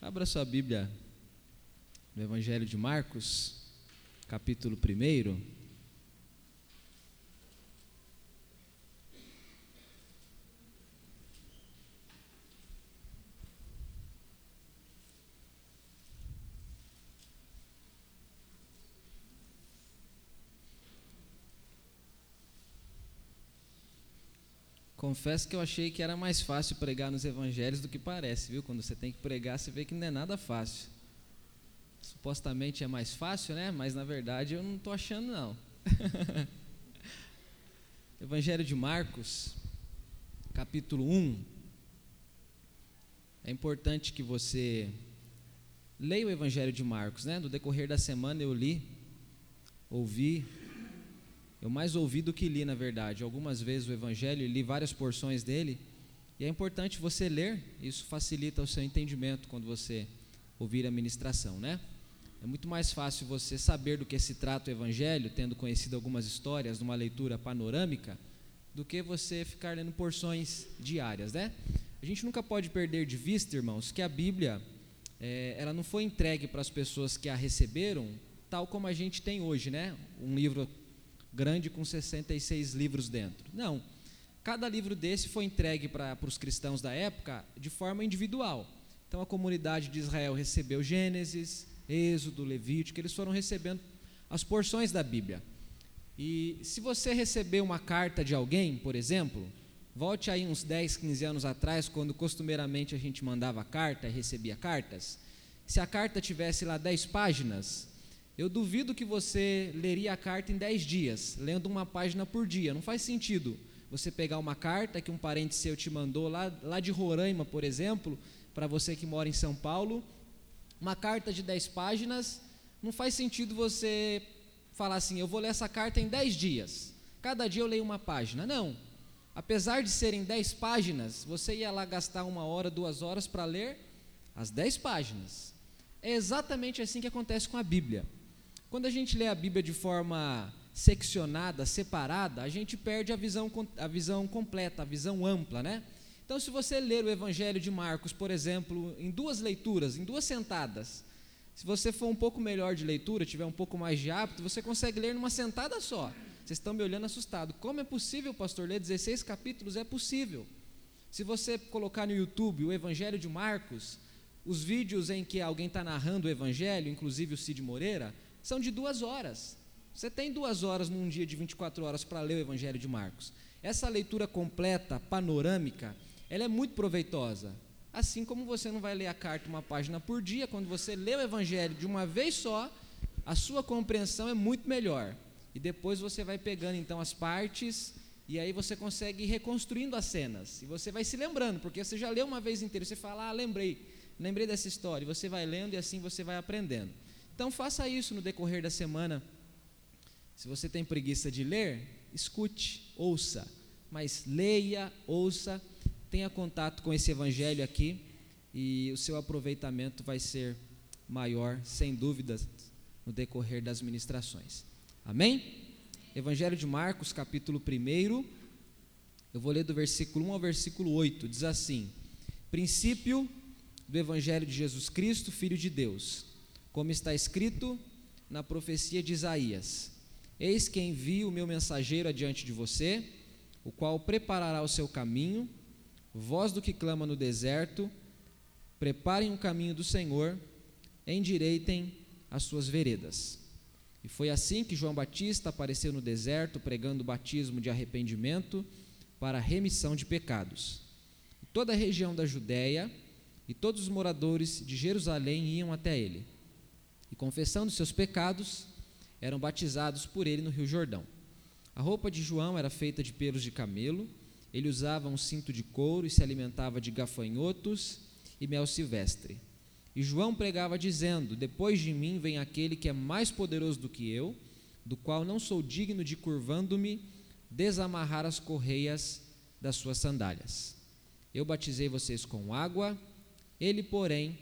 Abra sua Bíblia no Evangelho de Marcos, capítulo 1. Confesso que eu achei que era mais fácil pregar nos evangelhos do que parece, viu? Quando você tem que pregar, você vê que não é nada fácil. Supostamente é mais fácil, né? Mas na verdade eu não estou achando, não. Evangelho de Marcos, capítulo 1. É importante que você leia o Evangelho de Marcos, né? No decorrer da semana eu li, ouvi eu mais ouvi do que li, na verdade. Algumas vezes o Evangelho, li várias porções dele. E é importante você ler, isso facilita o seu entendimento quando você ouvir a ministração, né? É muito mais fácil você saber do que se trata o Evangelho, tendo conhecido algumas histórias numa leitura panorâmica, do que você ficar lendo porções diárias, né? A gente nunca pode perder de vista, irmãos, que a Bíblia, é, ela não foi entregue para as pessoas que a receberam, tal como a gente tem hoje, né? Um livro grande com 66 livros dentro. Não. Cada livro desse foi entregue para os cristãos da época de forma individual. Então a comunidade de Israel recebeu Gênesis, Êxodo, Levítico, eles foram recebendo as porções da Bíblia. E se você receber uma carta de alguém, por exemplo, volte aí uns 10, 15 anos atrás, quando costumeiramente a gente mandava carta e recebia cartas. Se a carta tivesse lá 10 páginas, eu duvido que você leria a carta em 10 dias, lendo uma página por dia. Não faz sentido você pegar uma carta que um parente seu te mandou lá, lá de Roraima, por exemplo, para você que mora em São Paulo, uma carta de 10 páginas, não faz sentido você falar assim, eu vou ler essa carta em 10 dias. Cada dia eu leio uma página. Não. Apesar de serem 10 páginas, você ia lá gastar uma hora, duas horas para ler as 10 páginas. É exatamente assim que acontece com a Bíblia. Quando a gente lê a Bíblia de forma seccionada, separada, a gente perde a visão, a visão completa, a visão ampla, né? Então, se você ler o Evangelho de Marcos, por exemplo, em duas leituras, em duas sentadas, se você for um pouco melhor de leitura, tiver um pouco mais de hábito, você consegue ler numa sentada só. Vocês estão me olhando assustado. Como é possível, pastor, ler 16 capítulos? É possível. Se você colocar no YouTube o Evangelho de Marcos, os vídeos em que alguém está narrando o Evangelho, inclusive o Cid Moreira, são de duas horas. Você tem duas horas num dia de 24 horas para ler o Evangelho de Marcos. Essa leitura completa, panorâmica, ela é muito proveitosa. Assim como você não vai ler a carta uma página por dia, quando você lê o Evangelho de uma vez só, a sua compreensão é muito melhor. E depois você vai pegando então as partes e aí você consegue ir reconstruindo as cenas. E você vai se lembrando, porque você já leu uma vez inteira, você fala, ah, lembrei, lembrei dessa história. E você vai lendo e assim você vai aprendendo. Então faça isso no decorrer da semana. Se você tem preguiça de ler, escute, ouça, mas leia, ouça, tenha contato com esse evangelho aqui e o seu aproveitamento vai ser maior, sem dúvidas, no decorrer das ministrações. Amém? Evangelho de Marcos, capítulo 1. Eu vou ler do versículo 1 ao versículo 8. Diz assim: Princípio do Evangelho de Jesus Cristo, Filho de Deus como está escrito na profecia de Isaías: Eis que envio o meu mensageiro adiante de você, o qual preparará o seu caminho. Voz do que clama no deserto, preparem o caminho do Senhor, endireitem as suas veredas. E foi assim que João Batista apareceu no deserto, pregando o batismo de arrependimento para a remissão de pecados. Toda a região da Judéia e todos os moradores de Jerusalém iam até ele e confessando seus pecados, eram batizados por ele no Rio Jordão. A roupa de João era feita de pelos de camelo, ele usava um cinto de couro e se alimentava de gafanhotos e mel silvestre. E João pregava dizendo: Depois de mim vem aquele que é mais poderoso do que eu, do qual não sou digno de, curvando-me, desamarrar as correias das suas sandálias. Eu batizei vocês com água, ele, porém,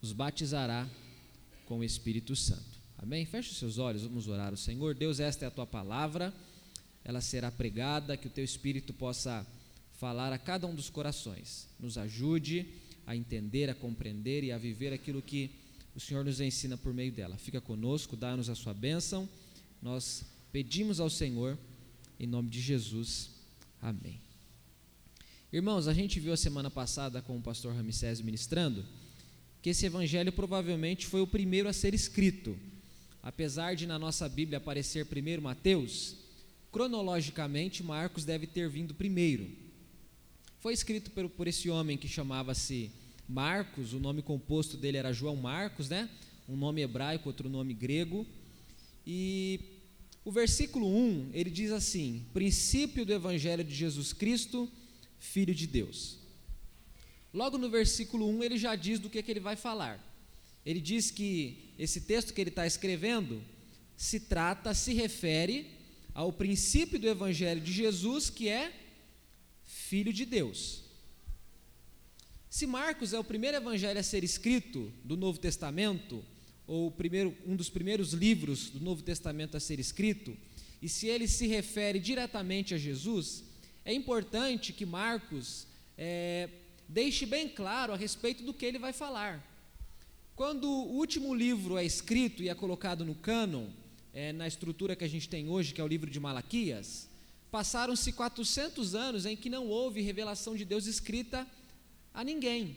os batizará com o Espírito Santo. Amém? Feche os seus olhos, vamos orar ao Senhor. Deus, esta é a tua palavra, ela será pregada, que o teu Espírito possa falar a cada um dos corações. Nos ajude a entender, a compreender e a viver aquilo que o Senhor nos ensina por meio dela. Fica conosco, dá-nos a sua bênção. Nós pedimos ao Senhor, em nome de Jesus. Amém. Irmãos, a gente viu a semana passada com o pastor Ramsés ministrando que esse evangelho provavelmente foi o primeiro a ser escrito. Apesar de na nossa Bíblia aparecer primeiro Mateus, cronologicamente Marcos deve ter vindo primeiro. Foi escrito por, por esse homem que chamava-se Marcos, o nome composto dele era João Marcos, né? Um nome hebraico, outro nome grego. E o versículo 1, ele diz assim: princípio do evangelho de Jesus Cristo, filho de Deus. Logo no versículo 1, ele já diz do que, que ele vai falar. Ele diz que esse texto que ele está escrevendo se trata, se refere ao princípio do Evangelho de Jesus, que é Filho de Deus. Se Marcos é o primeiro evangelho a ser escrito do Novo Testamento, ou primeiro, um dos primeiros livros do Novo Testamento a ser escrito, e se ele se refere diretamente a Jesus, é importante que Marcos é, deixe bem claro a respeito do que ele vai falar. Quando o último livro é escrito e é colocado no cânon, é, na estrutura que a gente tem hoje, que é o livro de Malaquias, passaram-se 400 anos em que não houve revelação de Deus escrita a ninguém.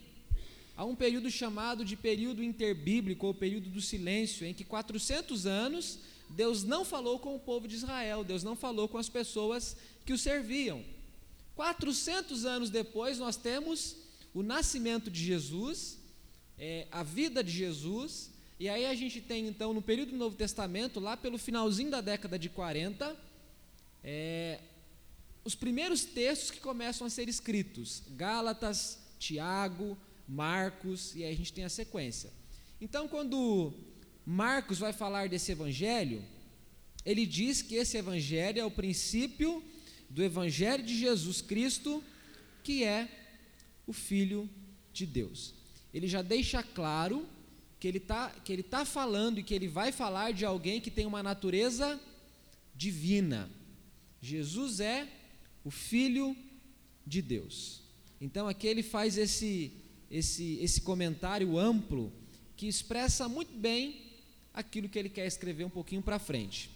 Há um período chamado de período interbíblico, ou período do silêncio, em que 400 anos Deus não falou com o povo de Israel, Deus não falou com as pessoas que o serviam. 400 anos depois, nós temos o nascimento de Jesus, é, a vida de Jesus, e aí a gente tem então no período do Novo Testamento, lá pelo finalzinho da década de 40, é, os primeiros textos que começam a ser escritos: Gálatas, Tiago, Marcos, e aí a gente tem a sequência. Então, quando Marcos vai falar desse evangelho, ele diz que esse evangelho é o princípio do Evangelho de Jesus Cristo, que é o Filho de Deus. Ele já deixa claro que ele está tá falando e que ele vai falar de alguém que tem uma natureza divina. Jesus é o Filho de Deus. Então aqui ele faz esse, esse, esse comentário amplo que expressa muito bem aquilo que ele quer escrever um pouquinho para frente.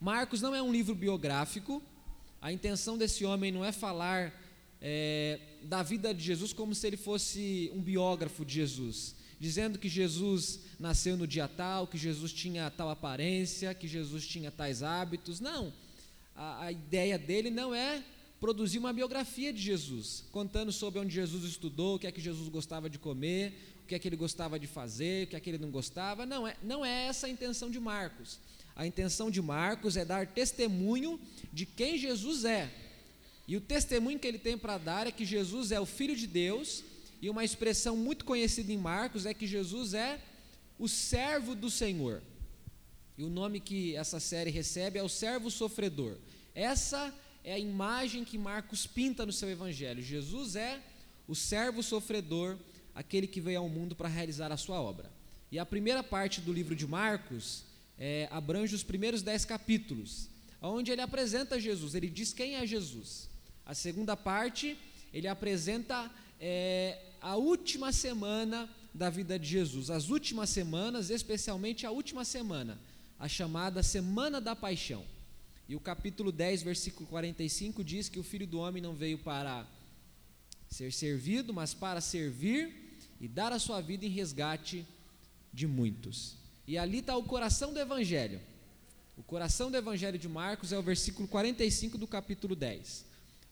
Marcos não é um livro biográfico, a intenção desse homem não é falar é, da vida de Jesus como se ele fosse um biógrafo de Jesus, dizendo que Jesus nasceu no dia tal, que Jesus tinha tal aparência, que Jesus tinha tais hábitos. Não. A, a ideia dele não é produzir uma biografia de Jesus, contando sobre onde Jesus estudou, o que é que Jesus gostava de comer, o que é que ele gostava de fazer, o que é que ele não gostava. Não é, não é essa a intenção de Marcos. A intenção de Marcos é dar testemunho de quem Jesus é. E o testemunho que ele tem para dar é que Jesus é o Filho de Deus, e uma expressão muito conhecida em Marcos é que Jesus é o servo do Senhor. E o nome que essa série recebe é o servo sofredor. Essa é a imagem que Marcos pinta no seu evangelho. Jesus é o servo sofredor, aquele que veio ao mundo para realizar a sua obra. E a primeira parte do livro de Marcos é, abrange os primeiros dez capítulos, onde ele apresenta Jesus, ele diz quem é Jesus. A segunda parte, ele apresenta é, a última semana da vida de Jesus, as últimas semanas, especialmente a última semana, a chamada Semana da Paixão. E o capítulo 10, versículo 45 diz que o filho do homem não veio para ser servido, mas para servir e dar a sua vida em resgate de muitos. E ali está o coração do Evangelho. O coração do Evangelho de Marcos é o versículo 45 do capítulo 10,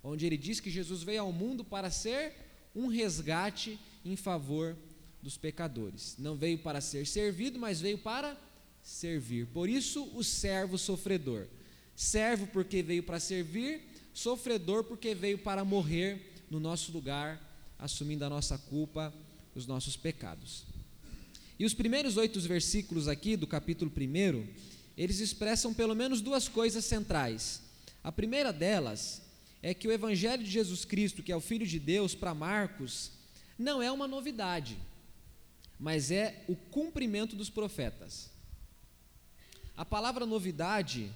onde ele diz que Jesus veio ao mundo para ser um resgate em favor dos pecadores. Não veio para ser servido, mas veio para servir. Por isso, o servo sofredor. Servo porque veio para servir, sofredor porque veio para morrer no nosso lugar, assumindo a nossa culpa, os nossos pecados. E os primeiros oito versículos aqui do capítulo 1, eles expressam pelo menos duas coisas centrais. A primeira delas é que o Evangelho de Jesus Cristo, que é o Filho de Deus, para Marcos, não é uma novidade, mas é o cumprimento dos profetas. A palavra novidade,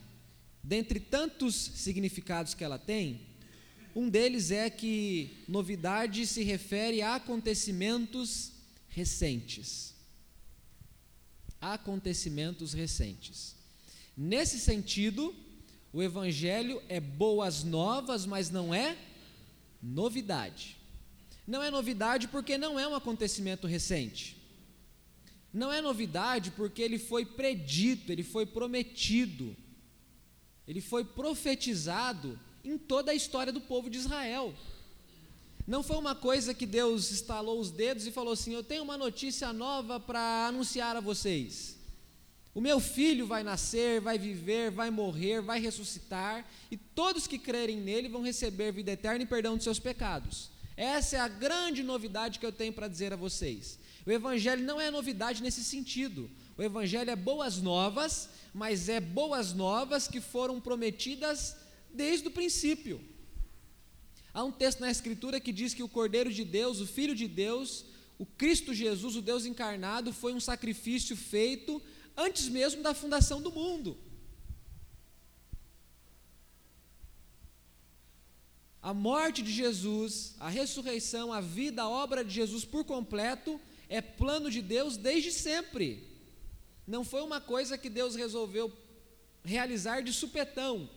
dentre tantos significados que ela tem, Um deles é que novidade se refere a acontecimentos recentes. Acontecimentos recentes. Nesse sentido, o Evangelho é boas novas, mas não é novidade. Não é novidade porque não é um acontecimento recente. Não é novidade porque ele foi predito, ele foi prometido, ele foi profetizado em toda a história do povo de Israel. Não foi uma coisa que Deus estalou os dedos e falou assim: Eu tenho uma notícia nova para anunciar a vocês. O meu filho vai nascer, vai viver, vai morrer, vai ressuscitar, e todos que crerem nele vão receber vida eterna e perdão de seus pecados. Essa é a grande novidade que eu tenho para dizer a vocês. O Evangelho não é novidade nesse sentido. O Evangelho é boas novas, mas é boas novas que foram prometidas desde o princípio. Há um texto na Escritura que diz que o Cordeiro de Deus, o Filho de Deus, o Cristo Jesus, o Deus encarnado, foi um sacrifício feito antes mesmo da fundação do mundo. A morte de Jesus, a ressurreição, a vida, a obra de Jesus por completo é plano de Deus desde sempre. Não foi uma coisa que Deus resolveu realizar de supetão,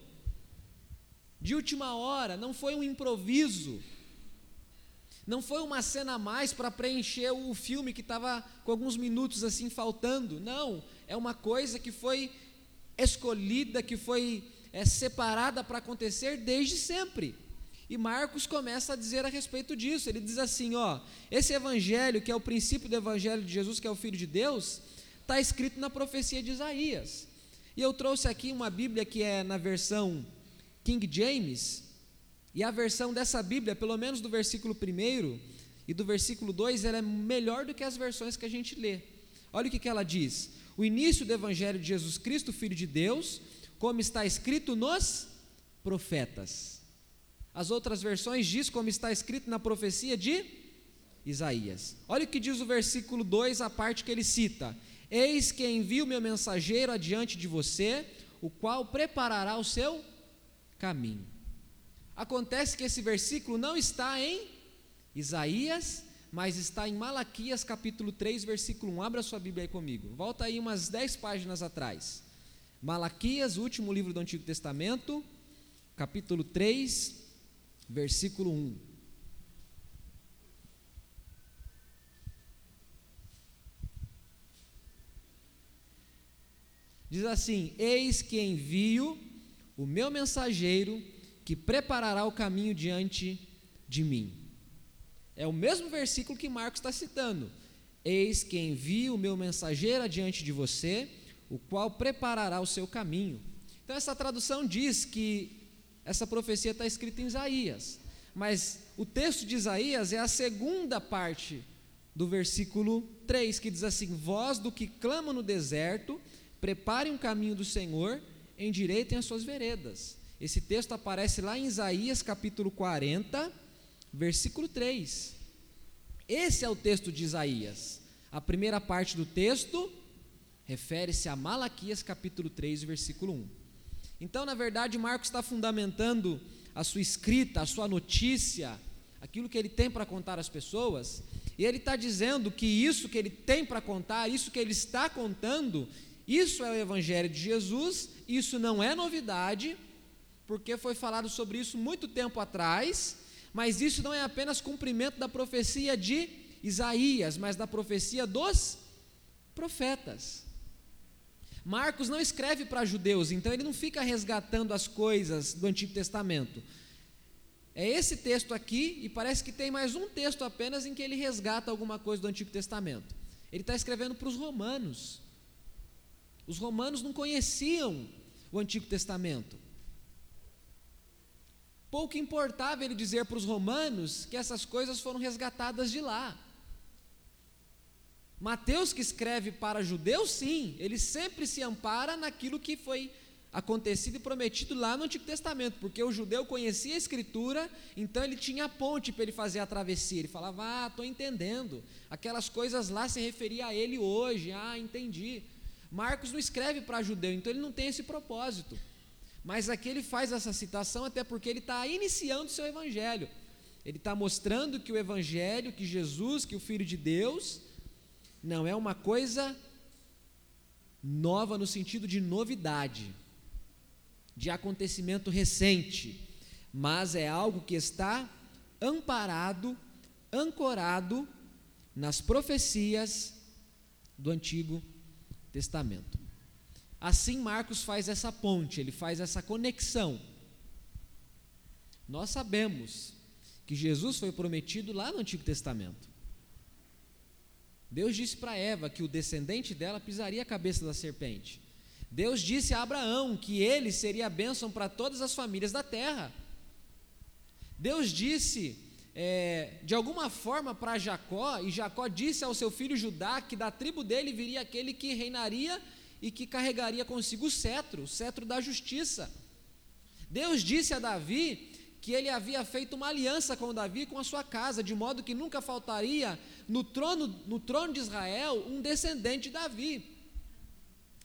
de última hora, não foi um improviso. Não foi uma cena a mais para preencher o filme que estava com alguns minutos assim faltando. Não, é uma coisa que foi escolhida, que foi é, separada para acontecer desde sempre. E Marcos começa a dizer a respeito disso. Ele diz assim: ó, esse evangelho, que é o princípio do evangelho de Jesus, que é o Filho de Deus, está escrito na profecia de Isaías. E eu trouxe aqui uma Bíblia que é na versão King James, e a versão dessa Bíblia, pelo menos do versículo 1 e do versículo 2, ela é melhor do que as versões que a gente lê. Olha o que, que ela diz: o início do Evangelho de Jesus Cristo, Filho de Deus, como está escrito nos profetas. As outras versões diz como está escrito na profecia de Isaías. Olha o que diz o versículo 2, a parte que ele cita: Eis que envio meu mensageiro adiante de você, o qual preparará o seu caminho. Acontece que esse versículo não está em Isaías, mas está em Malaquias capítulo 3, versículo 1. Abra sua Bíblia aí comigo. Volta aí umas 10 páginas atrás. Malaquias, último livro do Antigo Testamento, capítulo 3, versículo 1. Diz assim: Eis que envio o meu mensageiro que preparará o caminho diante de mim. É o mesmo versículo que Marcos está citando. Eis que envio o meu mensageiro adiante de você, o qual preparará o seu caminho. Então, essa tradução diz que essa profecia está escrita em Isaías, mas o texto de Isaías é a segunda parte do versículo 3, que diz assim: Voz do que clama no deserto, preparem um caminho do Senhor, endireitem as suas veredas. Esse texto aparece lá em Isaías capítulo 40, versículo 3. Esse é o texto de Isaías. A primeira parte do texto refere-se a Malaquias capítulo 3, versículo 1. Então, na verdade, Marcos está fundamentando a sua escrita, a sua notícia, aquilo que ele tem para contar às pessoas, e ele está dizendo que isso que ele tem para contar, isso que ele está contando, isso é o Evangelho de Jesus, isso não é novidade, porque foi falado sobre isso muito tempo atrás, mas isso não é apenas cumprimento da profecia de Isaías, mas da profecia dos profetas. Marcos não escreve para judeus, então ele não fica resgatando as coisas do Antigo Testamento. É esse texto aqui, e parece que tem mais um texto apenas em que ele resgata alguma coisa do Antigo Testamento. Ele está escrevendo para os romanos. Os romanos não conheciam o Antigo Testamento. Pouco importava ele dizer para os romanos que essas coisas foram resgatadas de lá. Mateus, que escreve para judeus, sim, ele sempre se ampara naquilo que foi acontecido e prometido lá no Antigo Testamento, porque o judeu conhecia a Escritura, então ele tinha a ponte para ele fazer a travessia. Ele falava: Ah, estou entendendo. Aquelas coisas lá se referia a ele hoje. Ah, entendi. Marcos não escreve para judeu, então ele não tem esse propósito. Mas aqui ele faz essa citação até porque ele está iniciando o seu evangelho. Ele está mostrando que o evangelho, que Jesus, que o Filho de Deus, não é uma coisa nova no sentido de novidade, de acontecimento recente, mas é algo que está amparado, ancorado nas profecias do Antigo Testamento. Assim, Marcos faz essa ponte, ele faz essa conexão. Nós sabemos que Jesus foi prometido lá no Antigo Testamento. Deus disse para Eva que o descendente dela pisaria a cabeça da serpente. Deus disse a Abraão que ele seria a bênção para todas as famílias da terra. Deus disse é, de alguma forma para Jacó, e Jacó disse ao seu filho Judá que da tribo dele viria aquele que reinaria e que carregaria consigo o cetro, o cetro da justiça. Deus disse a Davi que ele havia feito uma aliança com Davi com a sua casa, de modo que nunca faltaria no trono, no trono de Israel um descendente de Davi.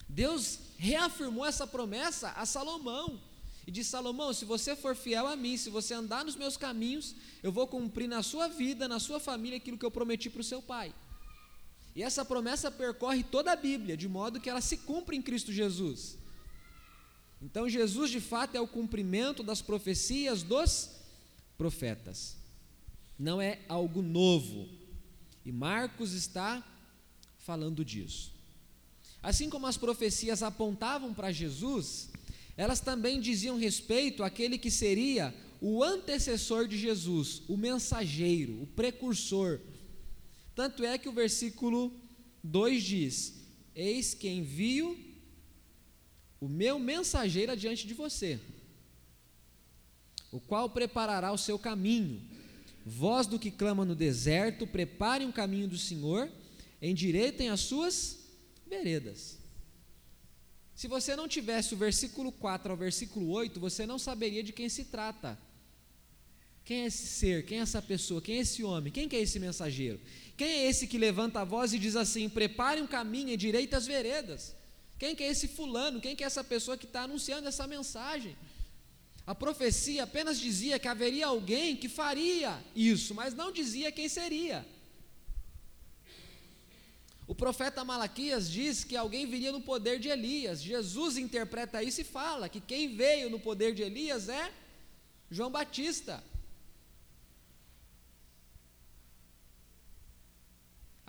Deus reafirmou essa promessa a Salomão. E disse: Salomão, se você for fiel a mim, se você andar nos meus caminhos, eu vou cumprir na sua vida, na sua família, aquilo que eu prometi para o seu pai. E essa promessa percorre toda a Bíblia, de modo que ela se cumpre em Cristo Jesus. Então, Jesus de fato é o cumprimento das profecias dos profetas, não é algo novo. E Marcos está falando disso. Assim como as profecias apontavam para Jesus, elas também diziam respeito àquele que seria o antecessor de Jesus, o mensageiro, o precursor. Tanto é que o versículo 2 diz: Eis que envio o meu mensageiro adiante de você, o qual preparará o seu caminho. Voz do que clama no deserto, preparem o caminho do Senhor, endireitem as suas veredas. Se você não tivesse o versículo 4 ao versículo 8, você não saberia de quem se trata. Quem é esse ser? Quem é essa pessoa? Quem é esse homem? Quem que é esse mensageiro? Quem é esse que levanta a voz e diz assim: prepare um caminho e direita as veredas? Quem que é esse fulano? Quem que é essa pessoa que está anunciando essa mensagem? A profecia apenas dizia que haveria alguém que faria isso, mas não dizia quem seria. O profeta Malaquias diz que alguém viria no poder de Elias. Jesus interpreta isso e fala que quem veio no poder de Elias é João Batista.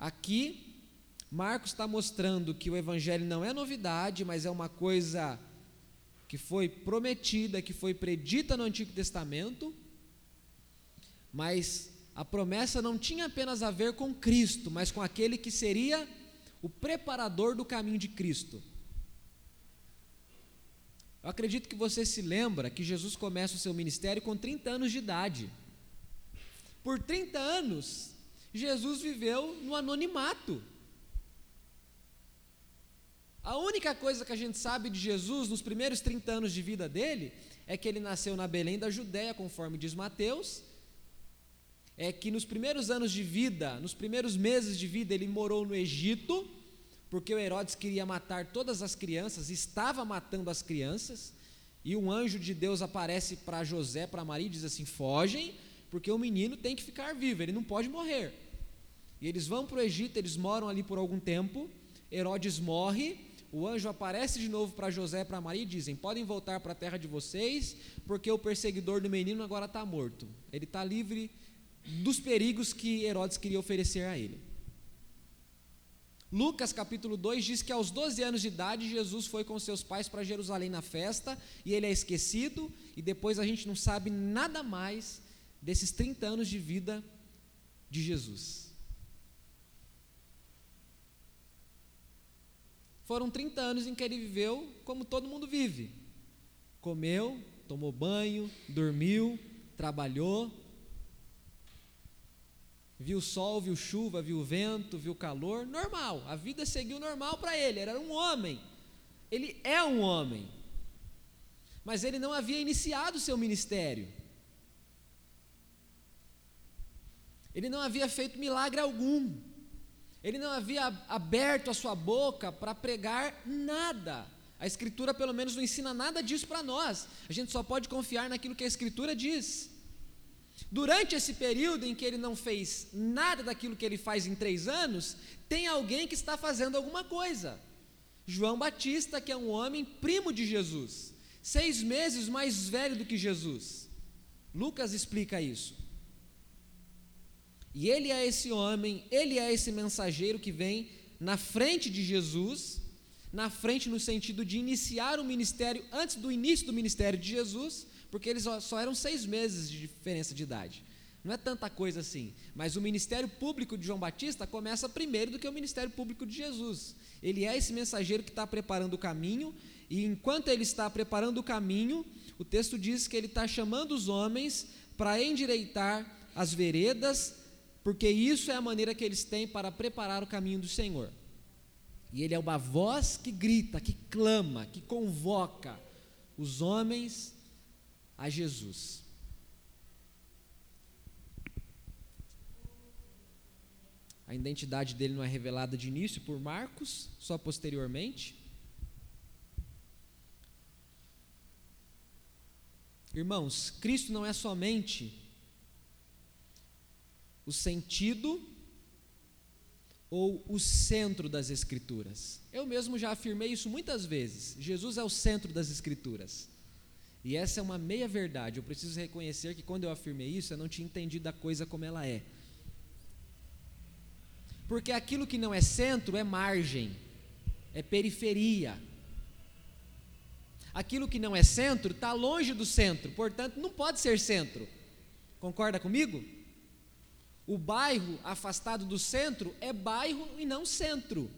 Aqui, Marcos está mostrando que o Evangelho não é novidade, mas é uma coisa que foi prometida, que foi predita no Antigo Testamento, mas a promessa não tinha apenas a ver com Cristo, mas com aquele que seria o preparador do caminho de Cristo. Eu acredito que você se lembra que Jesus começa o seu ministério com 30 anos de idade. Por 30 anos, Jesus viveu no anonimato. A única coisa que a gente sabe de Jesus nos primeiros 30 anos de vida dele é que ele nasceu na Belém da Judéia, conforme diz Mateus, é que nos primeiros anos de vida, nos primeiros meses de vida, ele morou no Egito, porque o Herodes queria matar todas as crianças, estava matando as crianças, e um anjo de Deus aparece para José, para Maria, e diz assim: fogem, porque o menino tem que ficar vivo, ele não pode morrer. E eles vão para o Egito, eles moram ali por algum tempo, Herodes morre, o anjo aparece de novo para José e para Maria e dizem: podem voltar para a terra de vocês, porque o perseguidor do menino agora está morto. Ele está livre dos perigos que Herodes queria oferecer a ele. Lucas capítulo 2 diz que aos 12 anos de idade Jesus foi com seus pais para Jerusalém na festa e ele é esquecido e depois a gente não sabe nada mais desses 30 anos de vida de Jesus. Foram 30 anos em que ele viveu como todo mundo vive. Comeu, tomou banho, dormiu, trabalhou, viu sol, viu chuva, viu vento, viu calor, normal. A vida seguiu normal para ele, era um homem. Ele é um homem. Mas ele não havia iniciado o seu ministério. Ele não havia feito milagre algum. Ele não havia aberto a sua boca para pregar nada. A Escritura, pelo menos, não ensina nada disso para nós. A gente só pode confiar naquilo que a Escritura diz. Durante esse período em que ele não fez nada daquilo que ele faz em três anos, tem alguém que está fazendo alguma coisa. João Batista, que é um homem primo de Jesus, seis meses mais velho do que Jesus. Lucas explica isso. E ele é esse homem, ele é esse mensageiro que vem na frente de Jesus, na frente no sentido de iniciar o ministério antes do início do ministério de Jesus, porque eles só eram seis meses de diferença de idade. Não é tanta coisa assim. Mas o ministério público de João Batista começa primeiro do que o ministério público de Jesus. Ele é esse mensageiro que está preparando o caminho, e enquanto ele está preparando o caminho, o texto diz que ele está chamando os homens para endireitar as veredas, porque isso é a maneira que eles têm para preparar o caminho do Senhor. E ele é uma voz que grita, que clama, que convoca os homens a Jesus. A identidade dele não é revelada de início por Marcos, só posteriormente. Irmãos, Cristo não é somente o sentido ou o centro das Escrituras. Eu mesmo já afirmei isso muitas vezes. Jesus é o centro das Escrituras. E essa é uma meia verdade. Eu preciso reconhecer que quando eu afirmei isso, eu não tinha entendido a coisa como ela é. Porque aquilo que não é centro é margem, é periferia. Aquilo que não é centro está longe do centro, portanto não pode ser centro. Concorda comigo? O bairro afastado do centro é bairro e não centro.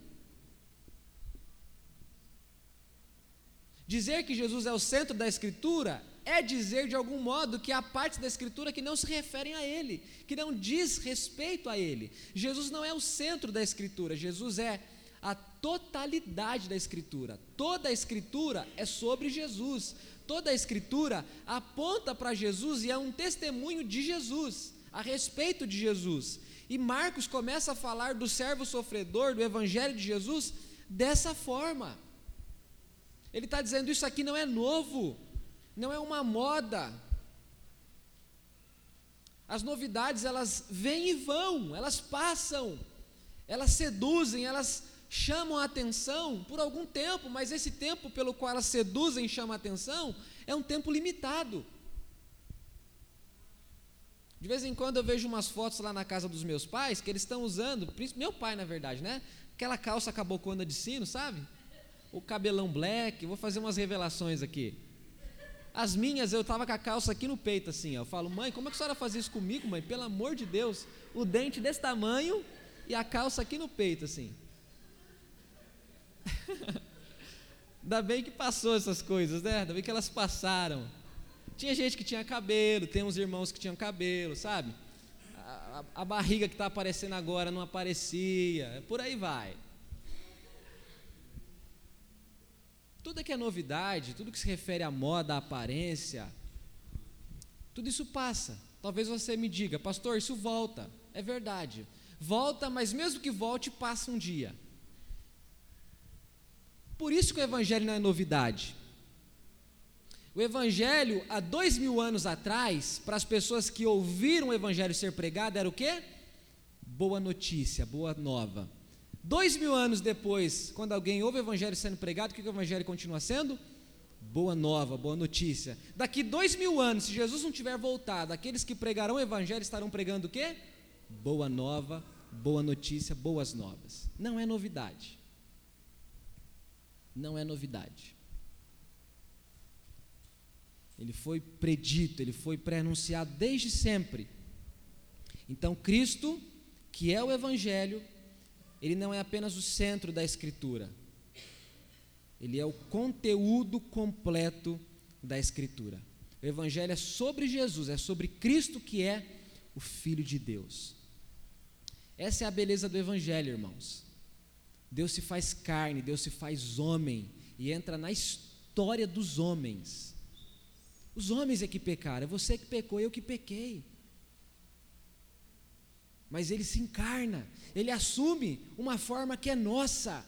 Dizer que Jesus é o centro da Escritura é dizer de algum modo que há partes da Escritura que não se referem a Ele, que não diz respeito a Ele. Jesus não é o centro da Escritura, Jesus é a totalidade da Escritura. Toda a Escritura é sobre Jesus. Toda a Escritura aponta para Jesus e é um testemunho de Jesus, a respeito de Jesus. E Marcos começa a falar do servo sofredor, do Evangelho de Jesus, dessa forma. Ele está dizendo: Isso aqui não é novo, não é uma moda. As novidades, elas vêm e vão, elas passam, elas seduzem, elas chamam a atenção por algum tempo, mas esse tempo pelo qual elas seduzem e chamam a atenção é um tempo limitado. De vez em quando eu vejo umas fotos lá na casa dos meus pais que eles estão usando, meu pai na verdade, né? Aquela calça cabocona de sino, sabe? O cabelão black, vou fazer umas revelações aqui. As minhas, eu estava com a calça aqui no peito, assim, ó. Eu falo, mãe, como é que a senhora fazia isso comigo, mãe? Pelo amor de Deus, o dente desse tamanho e a calça aqui no peito, assim. Ainda bem que passou essas coisas, né? Ainda bem que elas passaram. Tinha gente que tinha cabelo, tem uns irmãos que tinham cabelo, sabe? A, a, a barriga que está aparecendo agora não aparecia, por aí vai. Tudo que é novidade, tudo que se refere à moda, à aparência, tudo isso passa. Talvez você me diga, pastor, isso volta. É verdade. Volta, mas mesmo que volte, passa um dia. Por isso que o Evangelho não é novidade. O Evangelho, há dois mil anos atrás, para as pessoas que ouviram o Evangelho ser pregado, era o quê? Boa notícia, boa nova. Dois mil anos depois, quando alguém ouve o Evangelho sendo pregado, o que o Evangelho continua sendo? Boa nova, boa notícia. Daqui dois mil anos, se Jesus não tiver voltado, aqueles que pregarão o Evangelho estarão pregando o quê? Boa nova, boa notícia, boas novas. Não é novidade. Não é novidade. Ele foi predito, ele foi pré-anunciado desde sempre. Então, Cristo, que é o Evangelho, ele não é apenas o centro da Escritura, ele é o conteúdo completo da Escritura. O Evangelho é sobre Jesus, é sobre Cristo que é o Filho de Deus. Essa é a beleza do Evangelho, irmãos. Deus se faz carne, Deus se faz homem e entra na história dos homens. Os homens é que pecaram, é você que pecou, eu que pequei mas ele se encarna, ele assume uma forma que é nossa,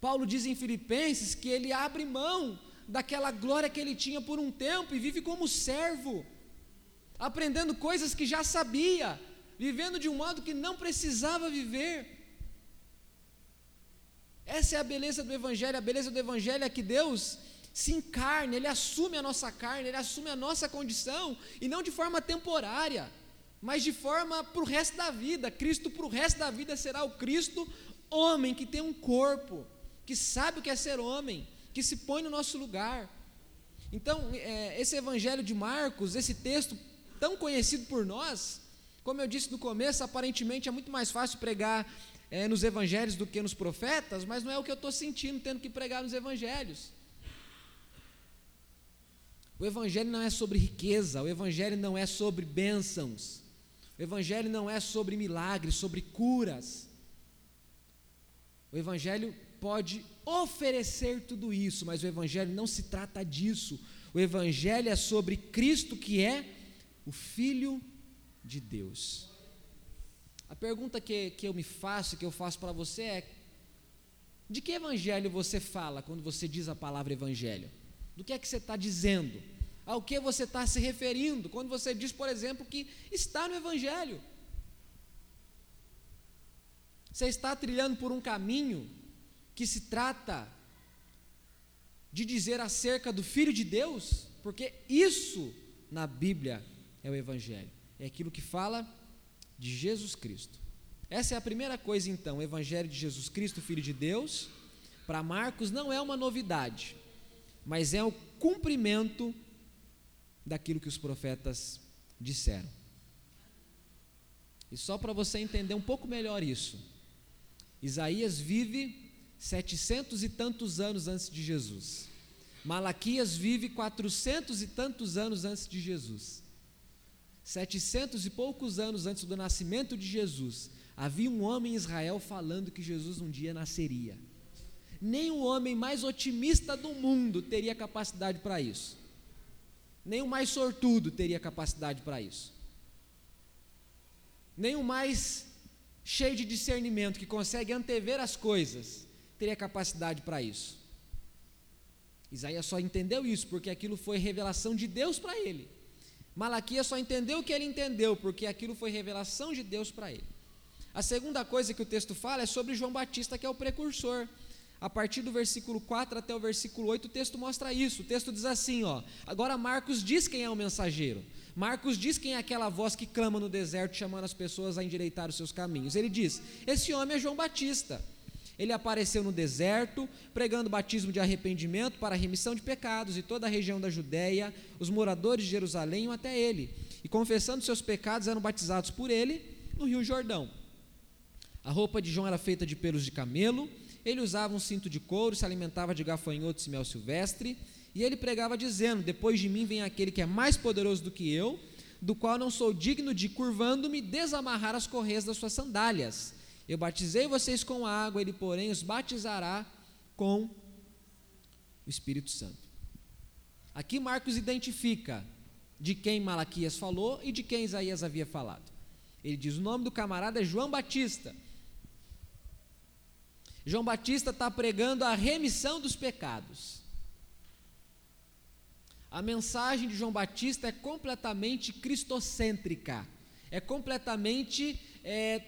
Paulo diz em Filipenses que ele abre mão daquela glória que ele tinha por um tempo e vive como servo, aprendendo coisas que já sabia, vivendo de um modo que não precisava viver. Essa é a beleza do Evangelho. A beleza do Evangelho é que Deus se encarna, Ele assume a nossa carne, Ele assume a nossa condição, e não de forma temporária, mas de forma para o resto da vida. Cristo, para o resto da vida, será o Cristo, homem que tem um corpo, que sabe o que é ser homem, que se põe no nosso lugar. Então, é, esse Evangelho de Marcos, esse texto tão conhecido por nós, como eu disse no começo, aparentemente é muito mais fácil pregar é, nos evangelhos do que nos profetas, mas não é o que eu estou sentindo tendo que pregar nos evangelhos. O Evangelho não é sobre riqueza, o Evangelho não é sobre bênçãos, o Evangelho não é sobre milagres, sobre curas. O Evangelho pode oferecer tudo isso, mas o Evangelho não se trata disso. O Evangelho é sobre Cristo, que é o Filho de Deus. A pergunta que, que eu me faço, que eu faço para você é: de que evangelho você fala quando você diz a palavra evangelho? Do que é que você está dizendo? Ao que você está se referindo quando você diz, por exemplo, que está no evangelho? Você está trilhando por um caminho que se trata de dizer acerca do Filho de Deus? Porque isso na Bíblia é o Evangelho, é aquilo que fala de Jesus Cristo. Essa é a primeira coisa, então, o Evangelho de Jesus Cristo, Filho de Deus, para Marcos não é uma novidade, mas é o cumprimento daquilo que os profetas disseram. E só para você entender um pouco melhor isso, Isaías vive setecentos e tantos anos antes de Jesus. Malaquias vive quatrocentos e tantos anos antes de Jesus. Setecentos e poucos anos antes do nascimento de Jesus, havia um homem em Israel falando que Jesus um dia nasceria. Nem o homem mais otimista do mundo teria capacidade para isso. Nem o mais sortudo teria capacidade para isso. Nem o mais cheio de discernimento, que consegue antever as coisas, teria capacidade para isso. Isaías só entendeu isso porque aquilo foi revelação de Deus para ele. Malaquias só entendeu o que ele entendeu, porque aquilo foi revelação de Deus para ele. A segunda coisa que o texto fala é sobre João Batista, que é o precursor. A partir do versículo 4 até o versículo 8, o texto mostra isso. O texto diz assim: ó, agora Marcos diz quem é o mensageiro. Marcos diz quem é aquela voz que clama no deserto, chamando as pessoas a endireitar os seus caminhos. Ele diz: Esse homem é João Batista. Ele apareceu no deserto, pregando batismo de arrependimento para a remissão de pecados, e toda a região da Judéia, os moradores de Jerusalém até ele, e confessando seus pecados eram batizados por ele no Rio Jordão. A roupa de João era feita de pelos de camelo, ele usava um cinto de couro, se alimentava de gafanhotos e mel silvestre, e ele pregava dizendo: Depois de mim vem aquele que é mais poderoso do que eu, do qual não sou digno de, curvando-me, desamarrar as correias das suas sandálias. Eu batizei vocês com água, ele, porém, os batizará com o Espírito Santo. Aqui Marcos identifica de quem Malaquias falou e de quem Isaías havia falado. Ele diz: o nome do camarada é João Batista. João Batista está pregando a remissão dos pecados. A mensagem de João Batista é completamente cristocêntrica, é completamente é,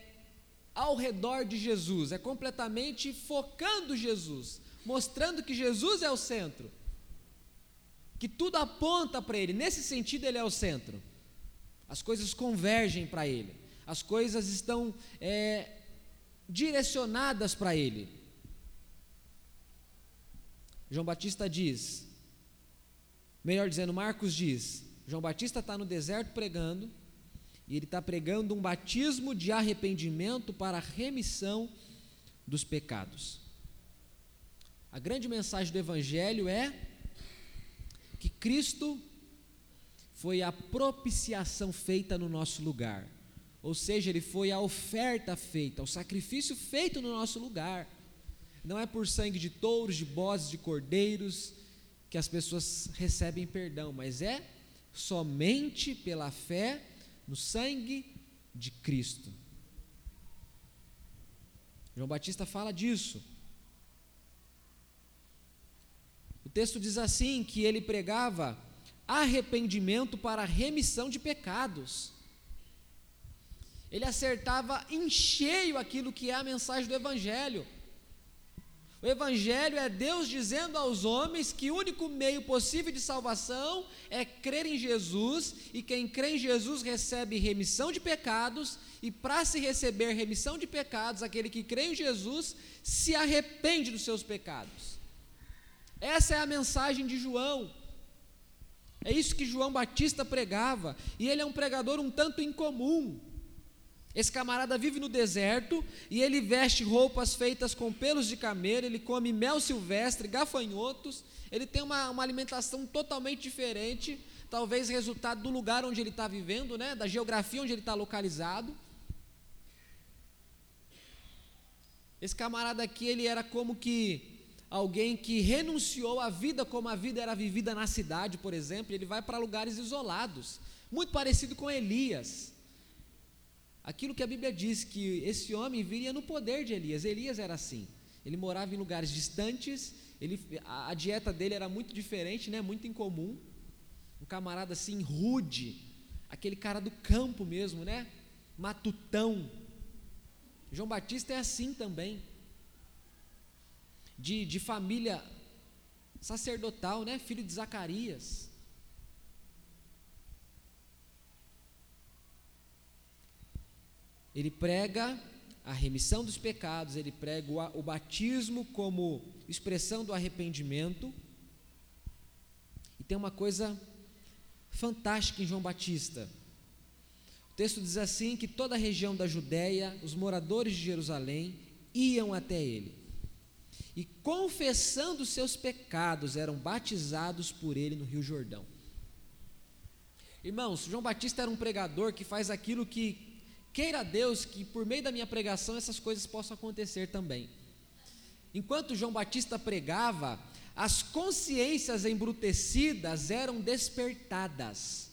ao redor de Jesus, é completamente focando Jesus, mostrando que Jesus é o centro, que tudo aponta para Ele, nesse sentido, Ele é o centro, as coisas convergem para Ele, as coisas estão é, direcionadas para Ele. João Batista diz, melhor dizendo, Marcos diz: João Batista está no deserto pregando, e ele está pregando um batismo de arrependimento para a remissão dos pecados. A grande mensagem do Evangelho é que Cristo foi a propiciação feita no nosso lugar, ou seja, Ele foi a oferta feita, o sacrifício feito no nosso lugar. Não é por sangue de touros, de bozes, de cordeiros que as pessoas recebem perdão, mas é somente pela fé no sangue de Cristo. João Batista fala disso. O texto diz assim: que ele pregava arrependimento para remissão de pecados. Ele acertava em cheio aquilo que é a mensagem do Evangelho. O Evangelho é Deus dizendo aos homens que o único meio possível de salvação é crer em Jesus, e quem crê em Jesus recebe remissão de pecados, e para se receber remissão de pecados, aquele que crê em Jesus se arrepende dos seus pecados. Essa é a mensagem de João. É isso que João Batista pregava, e ele é um pregador um tanto incomum. Esse camarada vive no deserto e ele veste roupas feitas com pelos de camelo, ele come mel silvestre, gafanhotos, ele tem uma, uma alimentação totalmente diferente, talvez resultado do lugar onde ele está vivendo, né, da geografia onde ele está localizado. Esse camarada aqui, ele era como que alguém que renunciou à vida como a vida era vivida na cidade, por exemplo, ele vai para lugares isolados, muito parecido com Elias. Aquilo que a Bíblia diz que esse homem viria no poder de Elias. Elias era assim. Ele morava em lugares distantes, ele, a, a dieta dele era muito diferente, né, muito incomum. Um camarada assim rude, aquele cara do campo mesmo, né? Matutão. João Batista é assim também. De, de família sacerdotal, né? Filho de Zacarias. Ele prega a remissão dos pecados, ele prega o, o batismo como expressão do arrependimento. E tem uma coisa fantástica em João Batista. O texto diz assim: que toda a região da Judéia, os moradores de Jerusalém, iam até ele. E confessando seus pecados, eram batizados por ele no Rio Jordão. Irmãos, João Batista era um pregador que faz aquilo que Queira Deus que por meio da minha pregação essas coisas possam acontecer também. Enquanto João Batista pregava, as consciências embrutecidas eram despertadas.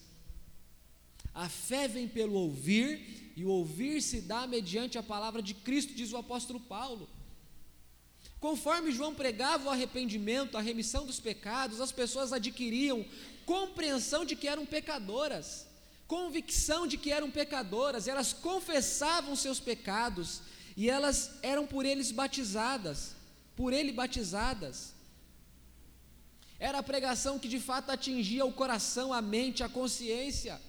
A fé vem pelo ouvir, e o ouvir se dá mediante a palavra de Cristo, diz o apóstolo Paulo. Conforme João pregava o arrependimento, a remissão dos pecados, as pessoas adquiriam compreensão de que eram pecadoras convicção de que eram pecadoras, elas confessavam seus pecados e elas eram por eles batizadas, por ele batizadas. Era a pregação que de fato atingia o coração, a mente, a consciência.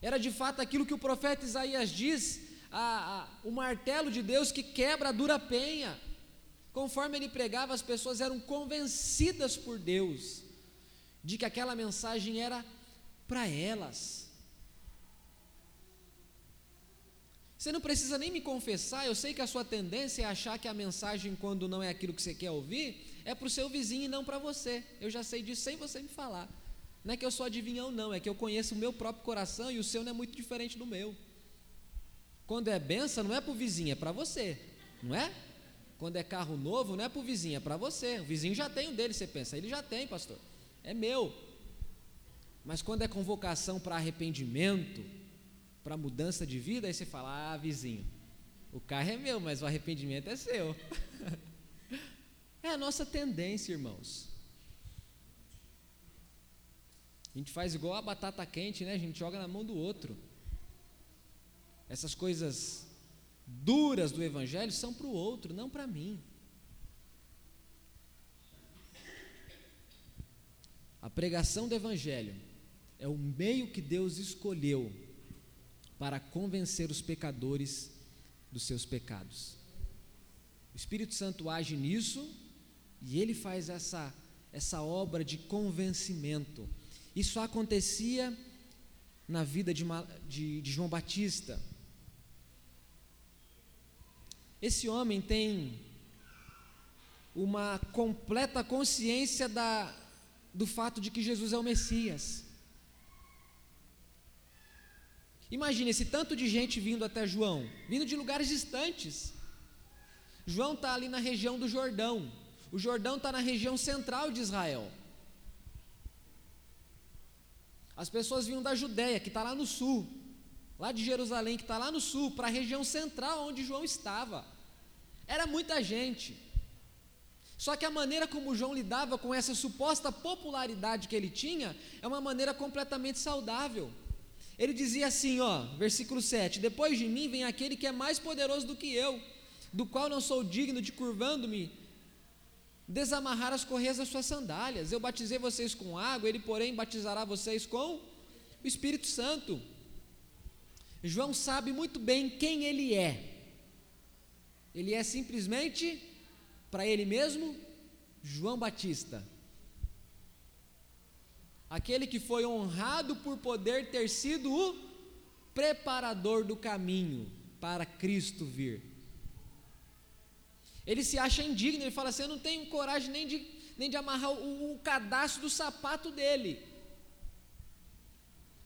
Era de fato aquilo que o profeta Isaías diz, a, a, o martelo de Deus que quebra a dura penha. Conforme ele pregava, as pessoas eram convencidas por Deus de que aquela mensagem era para elas. Você não precisa nem me confessar, eu sei que a sua tendência é achar que a mensagem, quando não é aquilo que você quer ouvir, é para o seu vizinho e não para você. Eu já sei disso sem você me falar. Não é que eu sou adivinhão, não, é que eu conheço o meu próprio coração e o seu não é muito diferente do meu. Quando é benção, não é para o vizinho, é para você, não é? Quando é carro novo, não é para o vizinho, é para você. O vizinho já tem um dele, você pensa, ele já tem, pastor, é meu. Mas quando é convocação para arrependimento, para mudança de vida, aí você fala: ah, vizinho, o carro é meu, mas o arrependimento é seu. é a nossa tendência, irmãos. A gente faz igual a batata quente, né? A gente joga na mão do outro. Essas coisas duras do Evangelho são para o outro, não para mim. A pregação do Evangelho é o meio que Deus escolheu para convencer os pecadores dos seus pecados. O Espírito Santo age nisso e ele faz essa, essa obra de convencimento. Isso acontecia na vida de, de, de João Batista. Esse homem tem uma completa consciência da, do fato de que Jesus é o Messias. Imagine esse tanto de gente vindo até João, vindo de lugares distantes. João está ali na região do Jordão. O Jordão está na região central de Israel. As pessoas vinham da Judéia, que está lá no sul, lá de Jerusalém, que está lá no sul, para a região central onde João estava. Era muita gente. Só que a maneira como João lidava com essa suposta popularidade que ele tinha é uma maneira completamente saudável. Ele dizia assim, ó, versículo 7: Depois de mim vem aquele que é mais poderoso do que eu, do qual não sou digno de curvando-me desamarrar as correias das suas sandálias. Eu batizei vocês com água, ele, porém, batizará vocês com o Espírito Santo. João sabe muito bem quem ele é. Ele é simplesmente, para ele mesmo, João Batista. Aquele que foi honrado por poder ter sido o preparador do caminho para Cristo vir. Ele se acha indigno, ele fala assim: Eu não tenho coragem nem de, nem de amarrar o, o cadastro do sapato dele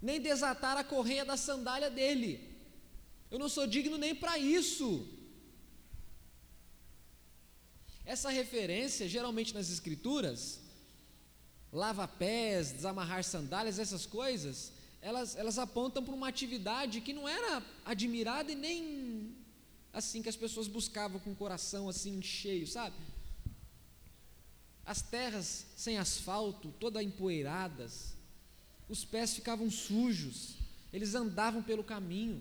nem desatar a correia da sandália dele. Eu não sou digno nem para isso. Essa referência, geralmente nas Escrituras, lava pés, desamarrar sandálias, essas coisas, elas, elas apontam para uma atividade que não era admirada e nem assim que as pessoas buscavam com o coração assim cheio, sabe? As terras sem asfalto, todas empoeiradas, os pés ficavam sujos, eles andavam pelo caminho.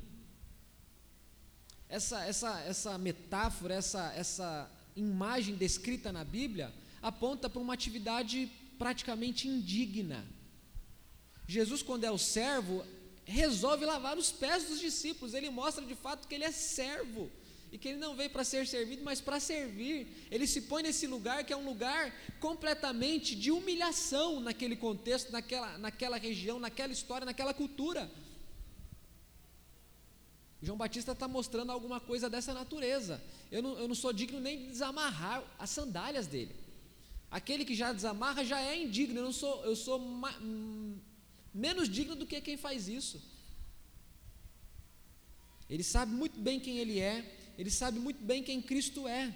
Essa, essa, essa metáfora, essa, essa imagem descrita na Bíblia, aponta para uma atividade praticamente indigna. Jesus, quando é o servo, resolve lavar os pés dos discípulos, ele mostra de fato que ele é servo e que ele não veio para ser servido, mas para servir. Ele se põe nesse lugar que é um lugar completamente de humilhação naquele contexto, naquela, naquela região, naquela história, naquela cultura. João Batista está mostrando alguma coisa dessa natureza. Eu não, eu não sou digno nem de desamarrar as sandálias dele. Aquele que já desamarra já é indigno. Eu não sou, eu sou ma, menos digno do que quem faz isso. Ele sabe muito bem quem ele é, ele sabe muito bem quem Cristo é.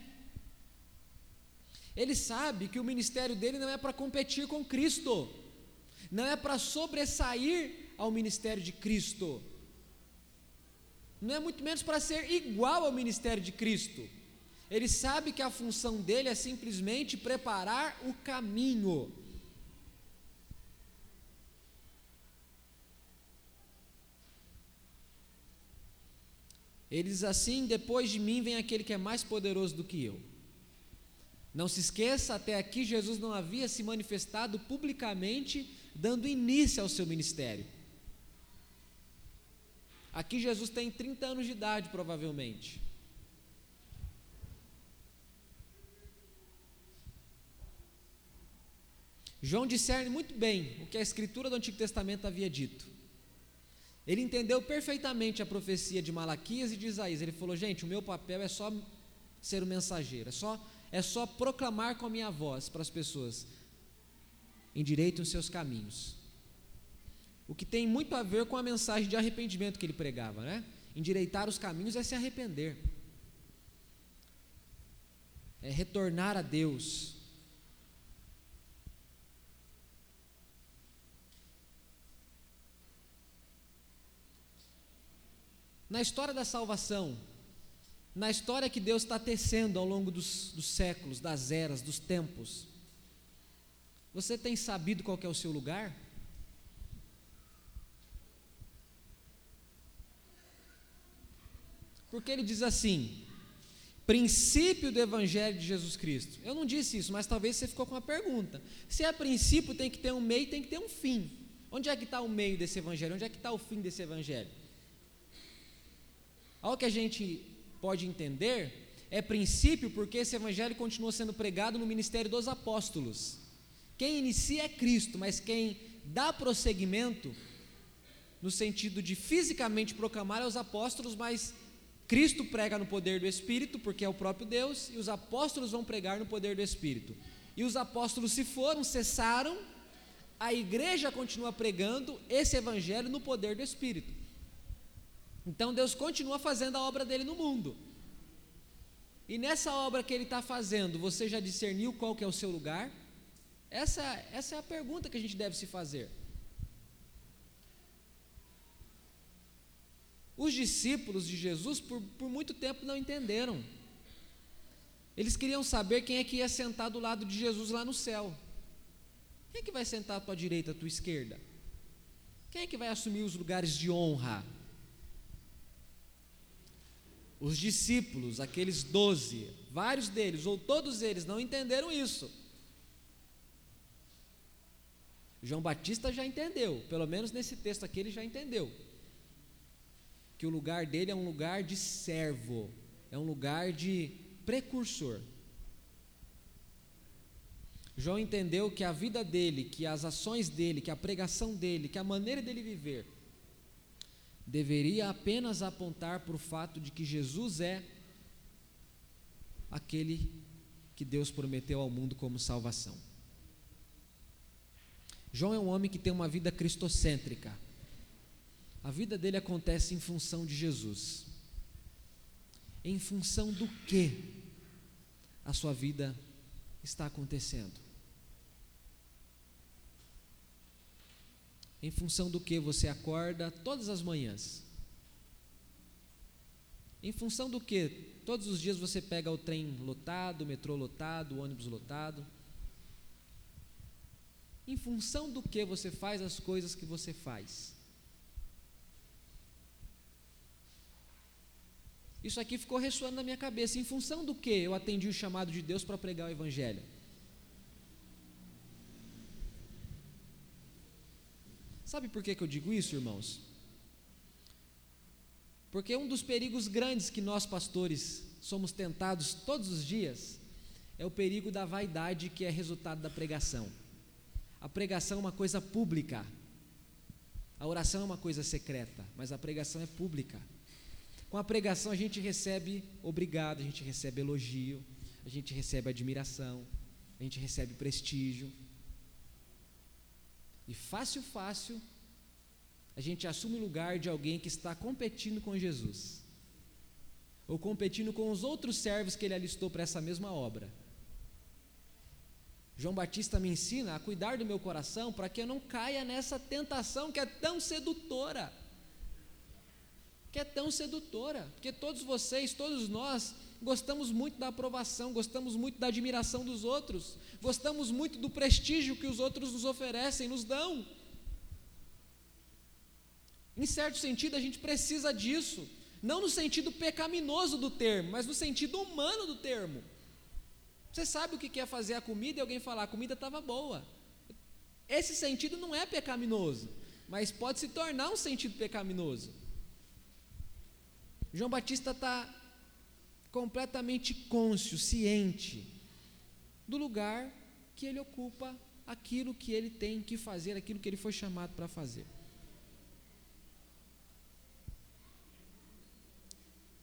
Ele sabe que o ministério dele não é para competir com Cristo, não é para sobressair ao ministério de Cristo, não é muito menos para ser igual ao ministério de Cristo. Ele sabe que a função dele é simplesmente preparar o caminho. Ele diz assim: depois de mim vem aquele que é mais poderoso do que eu. Não se esqueça, até aqui Jesus não havia se manifestado publicamente, dando início ao seu ministério. Aqui Jesus tem 30 anos de idade, provavelmente. João discerne muito bem o que a Escritura do Antigo Testamento havia dito. Ele entendeu perfeitamente a profecia de Malaquias e de Isaías. Ele falou: gente, o meu papel é só ser o mensageiro, é só, é só proclamar com a minha voz para as pessoas: endireitem os seus caminhos. O que tem muito a ver com a mensagem de arrependimento que ele pregava, né? Endireitar os caminhos é se arrepender, é retornar a Deus, Na história da salvação, na história que Deus está tecendo ao longo dos, dos séculos, das eras, dos tempos, você tem sabido qual é o seu lugar? Porque ele diz assim: princípio do Evangelho de Jesus Cristo. Eu não disse isso, mas talvez você ficou com uma pergunta. Se é princípio, tem que ter um meio, tem que ter um fim. Onde é que está o meio desse Evangelho? Onde é que está o fim desse Evangelho? Algo que a gente pode entender é princípio porque esse evangelho continua sendo pregado no ministério dos apóstolos. Quem inicia é Cristo, mas quem dá prosseguimento, no sentido de fisicamente proclamar, é os apóstolos, mas Cristo prega no poder do Espírito, porque é o próprio Deus, e os apóstolos vão pregar no poder do Espírito. E os apóstolos se foram, cessaram, a igreja continua pregando esse evangelho no poder do Espírito. Então Deus continua fazendo a obra dele no mundo. E nessa obra que ele está fazendo, você já discerniu qual que é o seu lugar? Essa, essa é a pergunta que a gente deve se fazer. Os discípulos de Jesus, por, por muito tempo, não entenderam. Eles queriam saber quem é que ia sentar do lado de Jesus lá no céu. Quem é que vai sentar à tua direita, à tua esquerda? Quem é que vai assumir os lugares de honra? Os discípulos, aqueles doze, vários deles, ou todos eles, não entenderam isso. João Batista já entendeu, pelo menos nesse texto aqui ele já entendeu. Que o lugar dele é um lugar de servo, é um lugar de precursor. João entendeu que a vida dele, que as ações dele, que a pregação dele, que a maneira dele viver, deveria apenas apontar para o fato de que Jesus é aquele que Deus prometeu ao mundo como salvação. João é um homem que tem uma vida cristocêntrica. A vida dele acontece em função de Jesus. Em função do que a sua vida está acontecendo? Em função do que você acorda todas as manhãs? Em função do que todos os dias você pega o trem lotado, o metrô lotado, o ônibus lotado? Em função do que você faz as coisas que você faz? Isso aqui ficou ressoando na minha cabeça. Em função do que eu atendi o chamado de Deus para pregar o Evangelho? Sabe por que, que eu digo isso, irmãos? Porque um dos perigos grandes que nós pastores somos tentados todos os dias é o perigo da vaidade que é resultado da pregação. A pregação é uma coisa pública. A oração é uma coisa secreta, mas a pregação é pública. Com a pregação a gente recebe obrigado, a gente recebe elogio, a gente recebe admiração, a gente recebe prestígio. E fácil, fácil, a gente assume o lugar de alguém que está competindo com Jesus, ou competindo com os outros servos que ele alistou para essa mesma obra. João Batista me ensina a cuidar do meu coração para que eu não caia nessa tentação que é tão sedutora. Que é tão sedutora, porque todos vocês, todos nós, gostamos muito da aprovação, gostamos muito da admiração dos outros, gostamos muito do prestígio que os outros nos oferecem, nos dão. Em certo sentido, a gente precisa disso, não no sentido pecaminoso do termo, mas no sentido humano do termo. Você sabe o que é fazer a comida e alguém falar a comida estava boa. Esse sentido não é pecaminoso, mas pode se tornar um sentido pecaminoso. João Batista está completamente cônscio, ciente do lugar que ele ocupa, aquilo que ele tem que fazer, aquilo que ele foi chamado para fazer.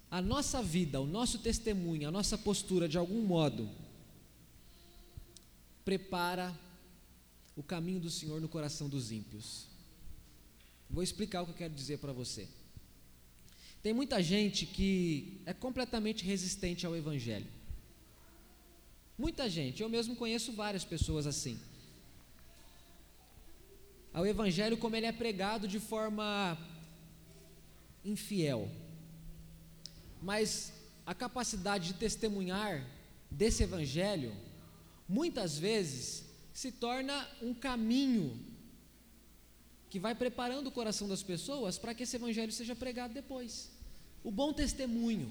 A nossa vida, o nosso testemunho, a nossa postura, de algum modo, prepara o caminho do Senhor no coração dos ímpios. Vou explicar o que eu quero dizer para você. Tem muita gente que é completamente resistente ao Evangelho. Muita gente, eu mesmo conheço várias pessoas assim. Ao Evangelho, como ele é pregado de forma infiel. Mas a capacidade de testemunhar desse Evangelho muitas vezes se torna um caminho que vai preparando o coração das pessoas para que esse evangelho seja pregado depois. O bom testemunho,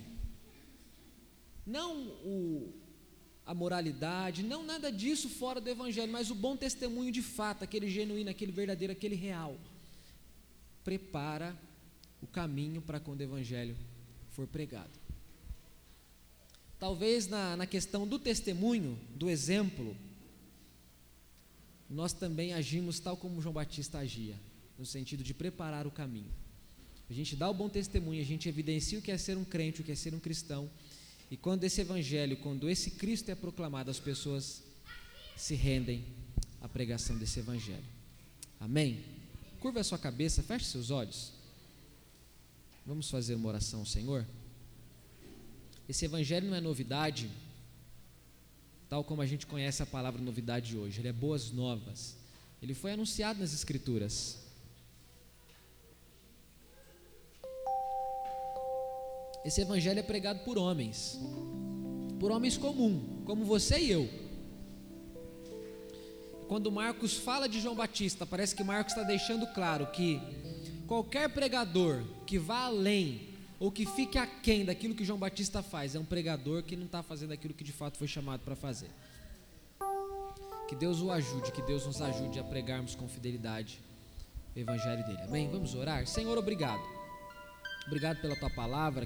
não o, a moralidade, não nada disso fora do evangelho, mas o bom testemunho de fato, aquele genuíno, aquele verdadeiro, aquele real, prepara o caminho para quando o evangelho for pregado. Talvez na, na questão do testemunho, do exemplo, nós também agimos tal como João Batista agia, no sentido de preparar o caminho. A gente dá o bom testemunho, a gente evidencia o que é ser um crente, o que é ser um cristão, e quando esse evangelho, quando esse Cristo é proclamado, as pessoas se rendem à pregação desse evangelho. Amém? Curva a sua cabeça, feche seus olhos. Vamos fazer uma oração ao Senhor? Esse evangelho não é novidade, tal como a gente conhece a palavra novidade hoje, ele é boas novas. Ele foi anunciado nas Escrituras. Esse evangelho é pregado por homens. por homens comuns, como você e eu. Quando Marcos fala de João Batista, parece que Marcos está deixando claro que qualquer pregador que vá além ou que fique aquém daquilo que João Batista faz é um pregador que não está fazendo aquilo que de fato foi chamado para fazer. Que Deus o ajude, que Deus nos ajude a pregarmos com fidelidade o Evangelho dele. Amém? Vamos orar? Senhor, obrigado. Obrigado pela tua palavra.